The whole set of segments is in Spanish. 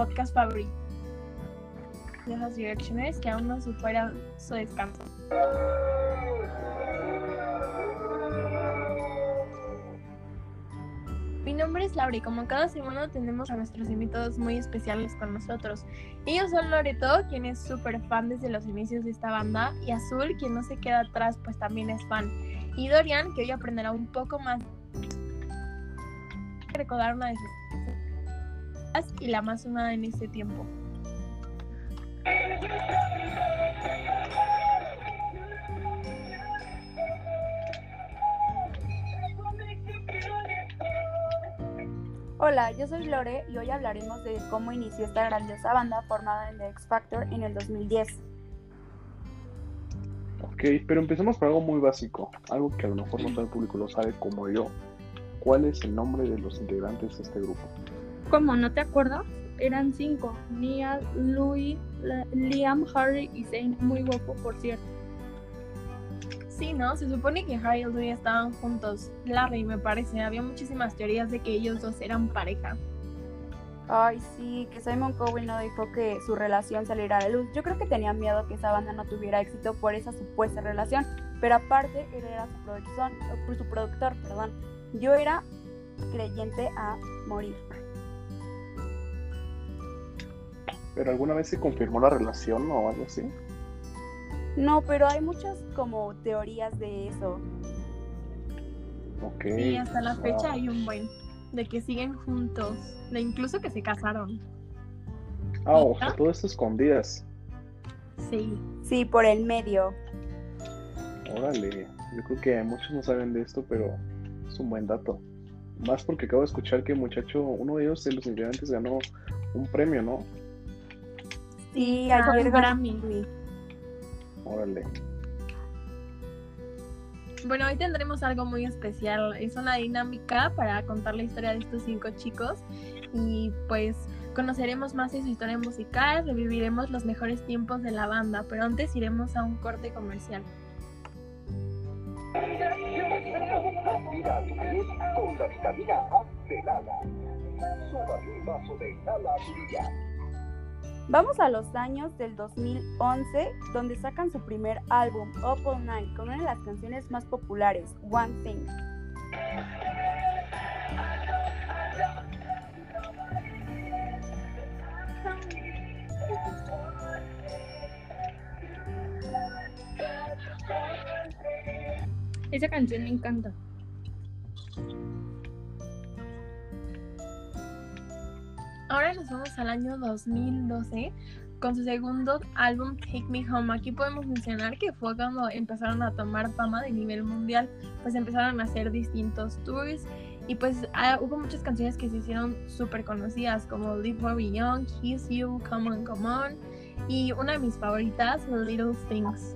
podcast favorito de los Directioners que aún no supera su descanso. Mi nombre es Laura y como cada semana tenemos a nuestros invitados muy especiales con nosotros. Ellos son Loreto, quien es súper fan desde los inicios de esta banda, y Azul, quien no se queda atrás, pues también es fan. Y Dorian, que hoy aprenderá un poco más recordar una de sus y la más sonada en este tiempo. Hola, yo soy Lore y hoy hablaremos de cómo inició esta grandiosa banda formada en The X Factor en el 2010. Ok, pero empecemos por algo muy básico, algo que a lo mejor no todo el público lo sabe como yo. ¿Cuál es el nombre de los integrantes de este grupo? ¿Cómo? ¿No te acuerdas? Eran cinco. Nia, Louis, Liam, Harry y Zane. Muy guapo, por cierto. Sí, ¿no? Se supone que Harry y Louis estaban juntos. Larry, me parece. Había muchísimas teorías de que ellos dos eran pareja. Ay, sí, que Simon Cowell no dijo que su relación saliera a la luz. Yo creo que tenía miedo que esa banda no tuviera éxito por esa supuesta relación. Pero aparte, él era su, productor, su productor, perdón. Yo era creyente a morir. ¿Pero alguna vez se confirmó la relación o algo así? No, pero hay muchas como teorías de eso. Ok. Sí, hasta la fecha hay un buen de que siguen juntos, de incluso que se casaron. Ah, o sea, todo esto escondidas. Sí. Sí, por el medio. Órale, yo creo que muchos no saben de esto, pero es un buen dato. Más porque acabo de escuchar que muchacho, uno de ellos de los integrantes ganó un premio, ¿no? Sí, Ah, ayer Grammy. Órale. Bueno, hoy tendremos algo muy especial. Es una dinámica para contar la historia de estos cinco chicos y pues conoceremos más de su historia musical, reviviremos los mejores tiempos de la banda, pero antes iremos a un corte comercial. Con la vitamina A de Lala. Un vaso de Lala. Vamos a los años del 2011, donde sacan su primer álbum, Up All Night, con una de las canciones más populares, One Thing. Esa canción me encanta. Ahora nos vamos al año 2012 con su segundo álbum Take Me Home. Aquí podemos mencionar que fue cuando empezaron a tomar fama de nivel mundial, pues empezaron a hacer distintos tours y pues ah, hubo muchas canciones que se hicieron súper conocidas como Live Very Young, Kiss You, Come On, Come On y una de mis favoritas, Little Things.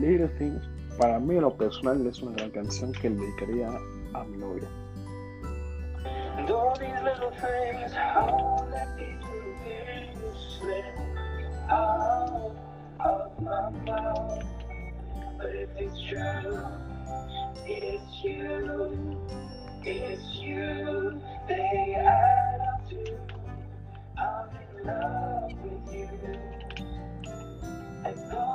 Little Things, para mí en lo personal es una gran canción que le dedicaría a mi novia. Love with you.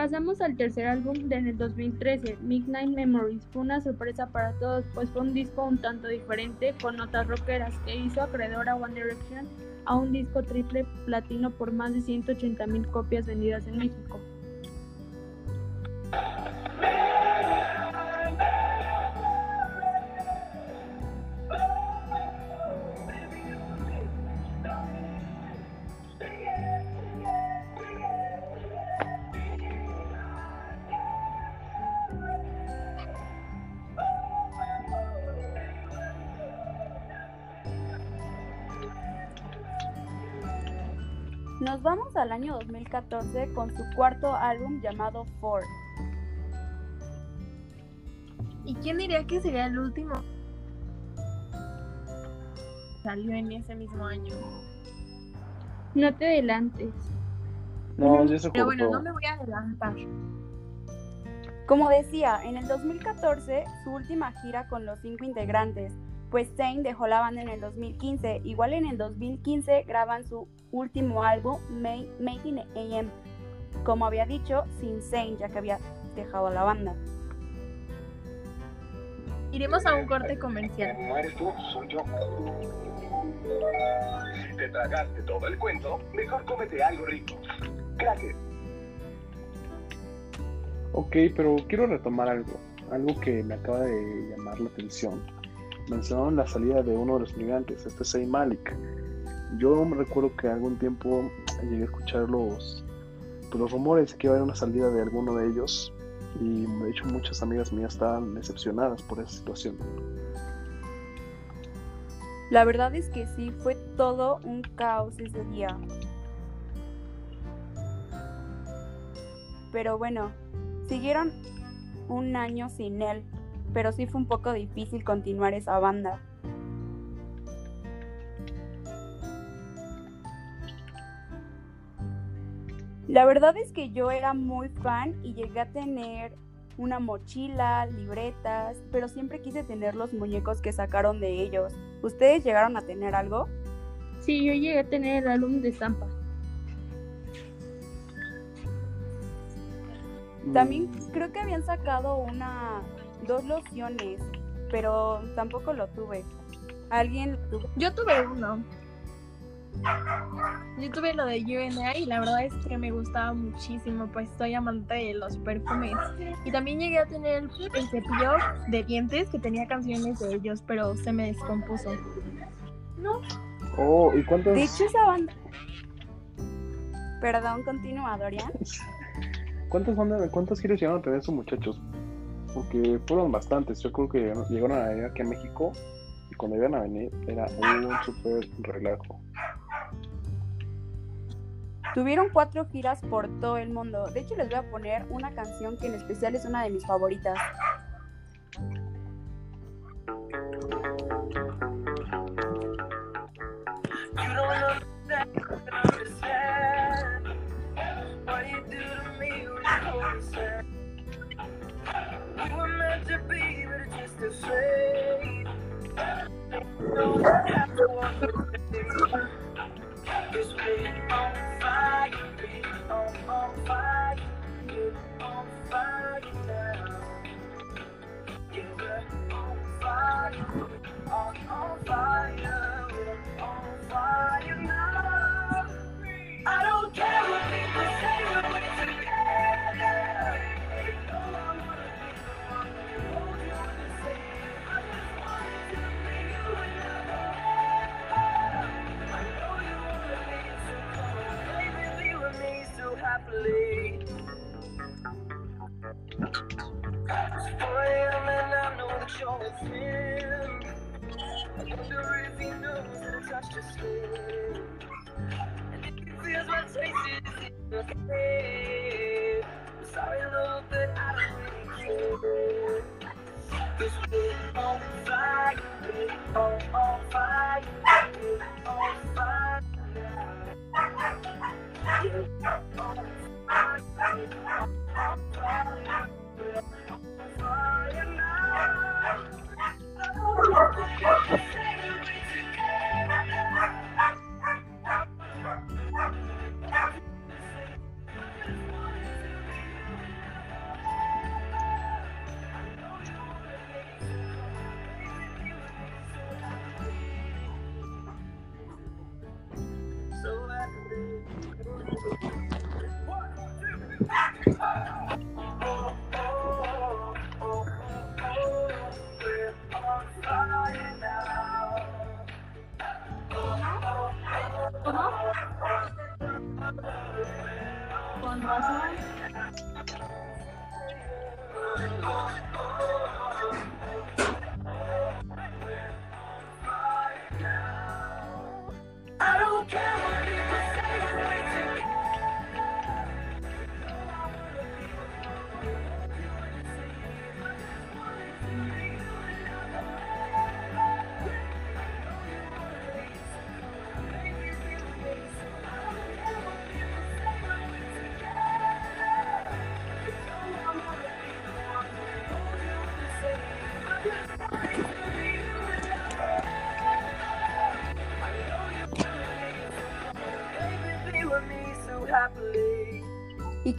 Pasamos al tercer álbum de en el 2013, Midnight Memories. Fue una sorpresa para todos, pues fue un disco un tanto diferente, con notas rockeras, que hizo acreedor a One Direction a un disco triple platino por más de 180 mil copias vendidas en México. Nos vamos al año 2014 con su cuarto álbum llamado Four. ¿Y quién diría que sería el último? salió en ese mismo año. No te adelantes. No, ya se Pero bueno, no me voy a adelantar. Como decía, en el 2014 su última gira con los cinco integrantes, pues Zayn dejó la banda en el 2015. Igual en el 2015 graban su último álbum, Ma- Made in AM. Como había dicho, sin Zayn, ya que había dejado la banda. Iremos a un corte comercial. No eres tú, soy yo. Si te tragaste todo el cuento, mejor cómete algo rico. Cracker. Ok, pero quiero retomar algo, algo que me acaba de llamar la atención. Mencionaron la salida de uno de los migrantes, este Zayn Malik. Yo me recuerdo que algún tiempo llegué a escuchar los, pues, los rumores que iba a haber una salida de alguno de ellos y de hecho muchas amigas mías estaban decepcionadas por esa situación. La verdad es que sí, fue todo un caos ese día. Pero bueno, siguieron un año sin él, pero sí fue un poco difícil continuar esa banda. La verdad es que yo era muy fan y llegué a tener una mochila, libretas, pero siempre quise tener los muñecos que sacaron de ellos. ¿Ustedes llegaron a tener algo? Sí, yo llegué a tener el álbum de Zampa. También creo que habían sacado una dos lociones, pero tampoco lo tuve. ¿Alguien lo tuvo? Yo tuve uno. Yo tuve lo de UNA y la verdad es que me gustaba muchísimo, pues soy amante de los perfumes. Y también llegué a tener el cepillo de dientes que tenía canciones de ellos, pero se me descompuso. Oh, ¿y cuántas? De hecho, esa banda. Perdón, continúa, Dorian. ¿Cuántas bandas, cuántas giras llegaron a tener esos muchachos? Porque fueron bastantes. Yo creo que llegaron a venir aquí a México y cuando iban a venir era un súper relajo. Tuvieron cuatro giras por todo el mundo. De hecho, les voy a poner una canción que en especial es una de mis favoritas. Happily. Spoil and I know that you're with him. He knows. And if he feels my is in. I'm sorry, love, but I don't on fire, on, fire, on fire now. I'm.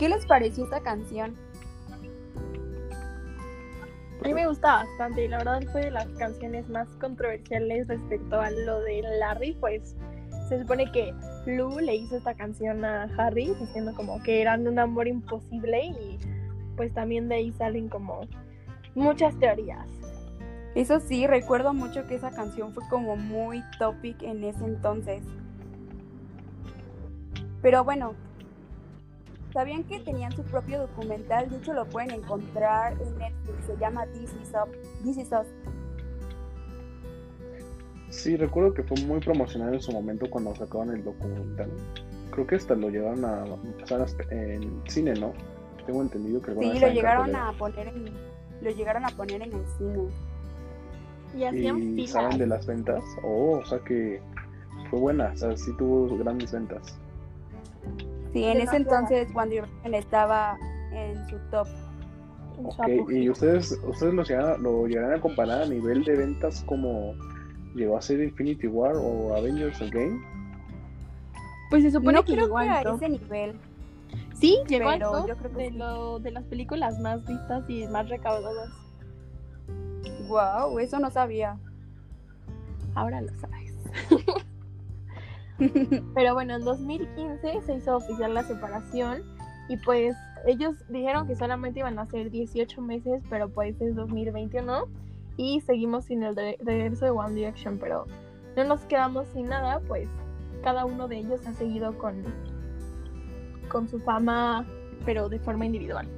Qué les pareció esta canción? A mí me gusta bastante y la verdad fue de las canciones más controversiales respecto a lo de Larry, pues se supone que Lou le hizo esta canción a Harry diciendo como que eran un amor imposible y pues también de ahí salen como muchas teorías. Eso sí, recuerdo mucho que esa canción fue como muy topic en ese entonces. Pero bueno, ¿sabían que tenían su propio documental? De hecho, lo pueden encontrar en Netflix. Se llama This Is Us. This Is Us. Sí, recuerdo que fue muy promocional en su momento cuando sacaban el documental. Creo que hasta lo llevaron a pasar en cine, ¿no? Tengo entendido que Sí, lo llegaron a poner en, lo llegaron a poner en el cine. Y hacían ¿Y saben de las ventas? Oh, o sea que fue buena, o sea, sí tuvo grandes ventas. Sí, en ese entonces One Direction estaba en su top. en su Ok, apogeo. ¿y ustedes, ustedes lo, llegan- lo llegarán a comparar a nivel de ventas como llegó a ser Infinity War o Avengers Endgame? Pues se supone No que creo llegó que a ese nivel. Sí, llegó al pero top yo creo que de, sí. lo, de las películas más vistas y más recaudadas. Wow, eso no sabía. Ahora lo sabes. Pero bueno, en 2015 se hizo oficial la separación y pues ellos dijeron que solamente iban a ser 18 meses, pero pues es 2021 y seguimos sin el regreso de One Direction, pero no nos quedamos sin nada, pues cada uno de ellos ha seguido con, con su fama, pero de forma individual.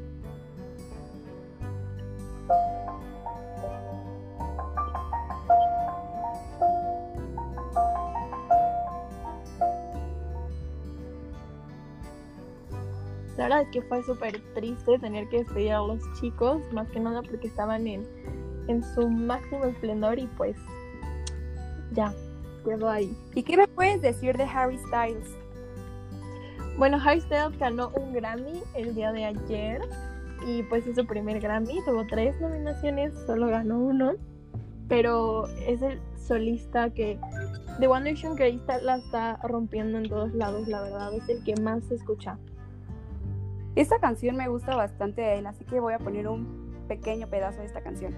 La verdad es que fue súper triste tener que despedir a los chicos, más que nada porque estaban en, en su máximo esplendor y pues ya, quedó ahí. ¿Y qué me puedes decir de Harry Styles? Bueno, Harry Styles ganó un Grammy el día de ayer y pues es su primer Grammy, tuvo tres nominaciones, solo ganó uno, pero es el solista que de One Direction que ahorita la está rompiendo en todos lados, la verdad, es el que más se escucha. Esta canción me gusta bastante de él, así que voy a poner un pequeño pedazo de esta canción.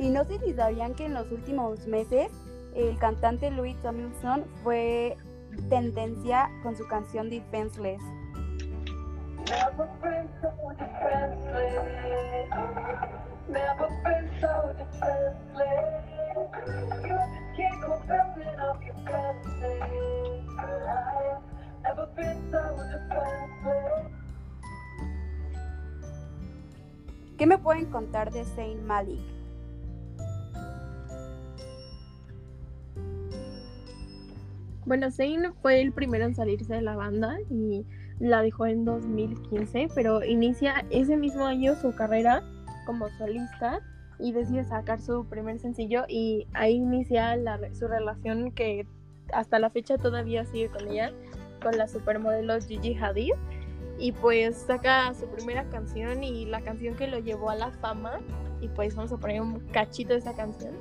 Y no sé si sabían que en los últimos meses el cantante Louis Tomlinson fue tendencia con su canción Defenseless. ¿Qué me pueden contar de Zayn Malik? Bueno, Zayn fue el primero en salirse de la banda y la dejó en 2015, pero inicia ese mismo año su carrera como solista y decide sacar su primer sencillo y ahí inicia su relación que hasta la fecha todavía sigue con ella, con la supermodelo Gigi Hadid. Y pues saca su primera canción y la canción que lo llevó a la fama. Y pues vamos a poner un cachito de esa canción.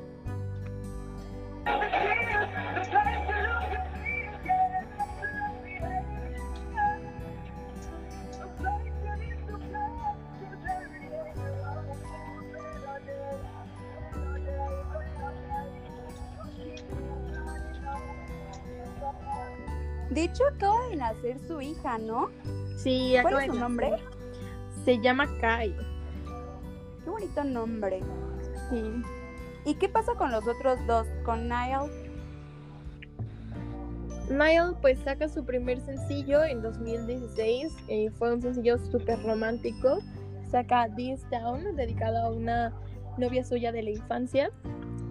Nacer su hija, ¿no? Sí, ¿Cuál es de su nombre? Se llama Kai. Qué bonito nombre. Sí. ¿Y qué pasa con los otros dos? Con Niall. Niall pues saca su primer sencillo en 2016, eh, fue un sencillo súper romántico, saca This Down, dedicado a una novia suya de la infancia,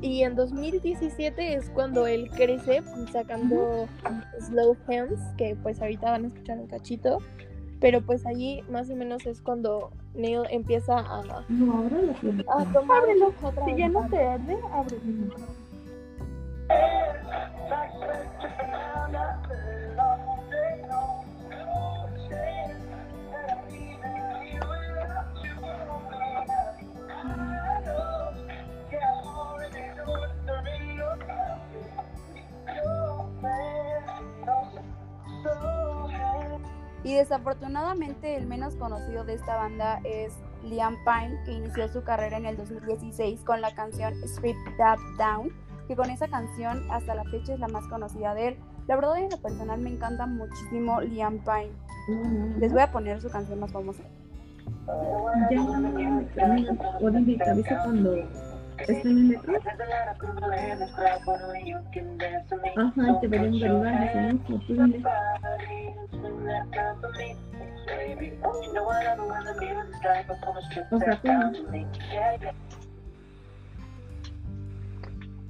y en 2017 es cuando él crece sacando Slow Hands, que pues ahorita van a escuchar un cachito, pero pues allí más o menos es cuando Neil empieza a, No, ábrelo. pues. a tomar Ábrelo. Si ya no te arde, ábrelo. Desafortunadamente el menos conocido de esta banda es Liam Pine, que inició su carrera en el 2016 con la canción Strip That Down, que con esa canción hasta la fecha es la más conocida de él. La verdad en lo personal me encanta muchísimo Liam no, Les voy a poner su canción más famosa. Ya me termino. O dime, ¿te avisa cuando esté en metro? Ajá, te veré en si no. O sea.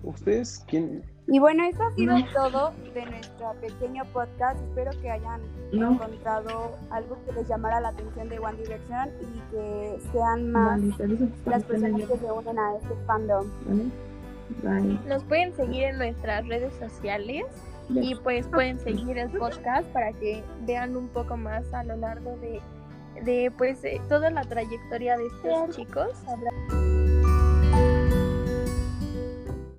¿Ustedes quién? Y bueno, eso ha sido No. todo de nuestro pequeño podcast. Espero que hayan No. encontrado algo que les llamara la atención de One Direction y que sean más Vale, las personas que se unen a este fandom. ¿vale? Bye. Nos pueden seguir en nuestras redes sociales y pues pueden seguir el podcast para que vean un poco más a lo largo de, de pues de toda la trayectoria de estos chicos.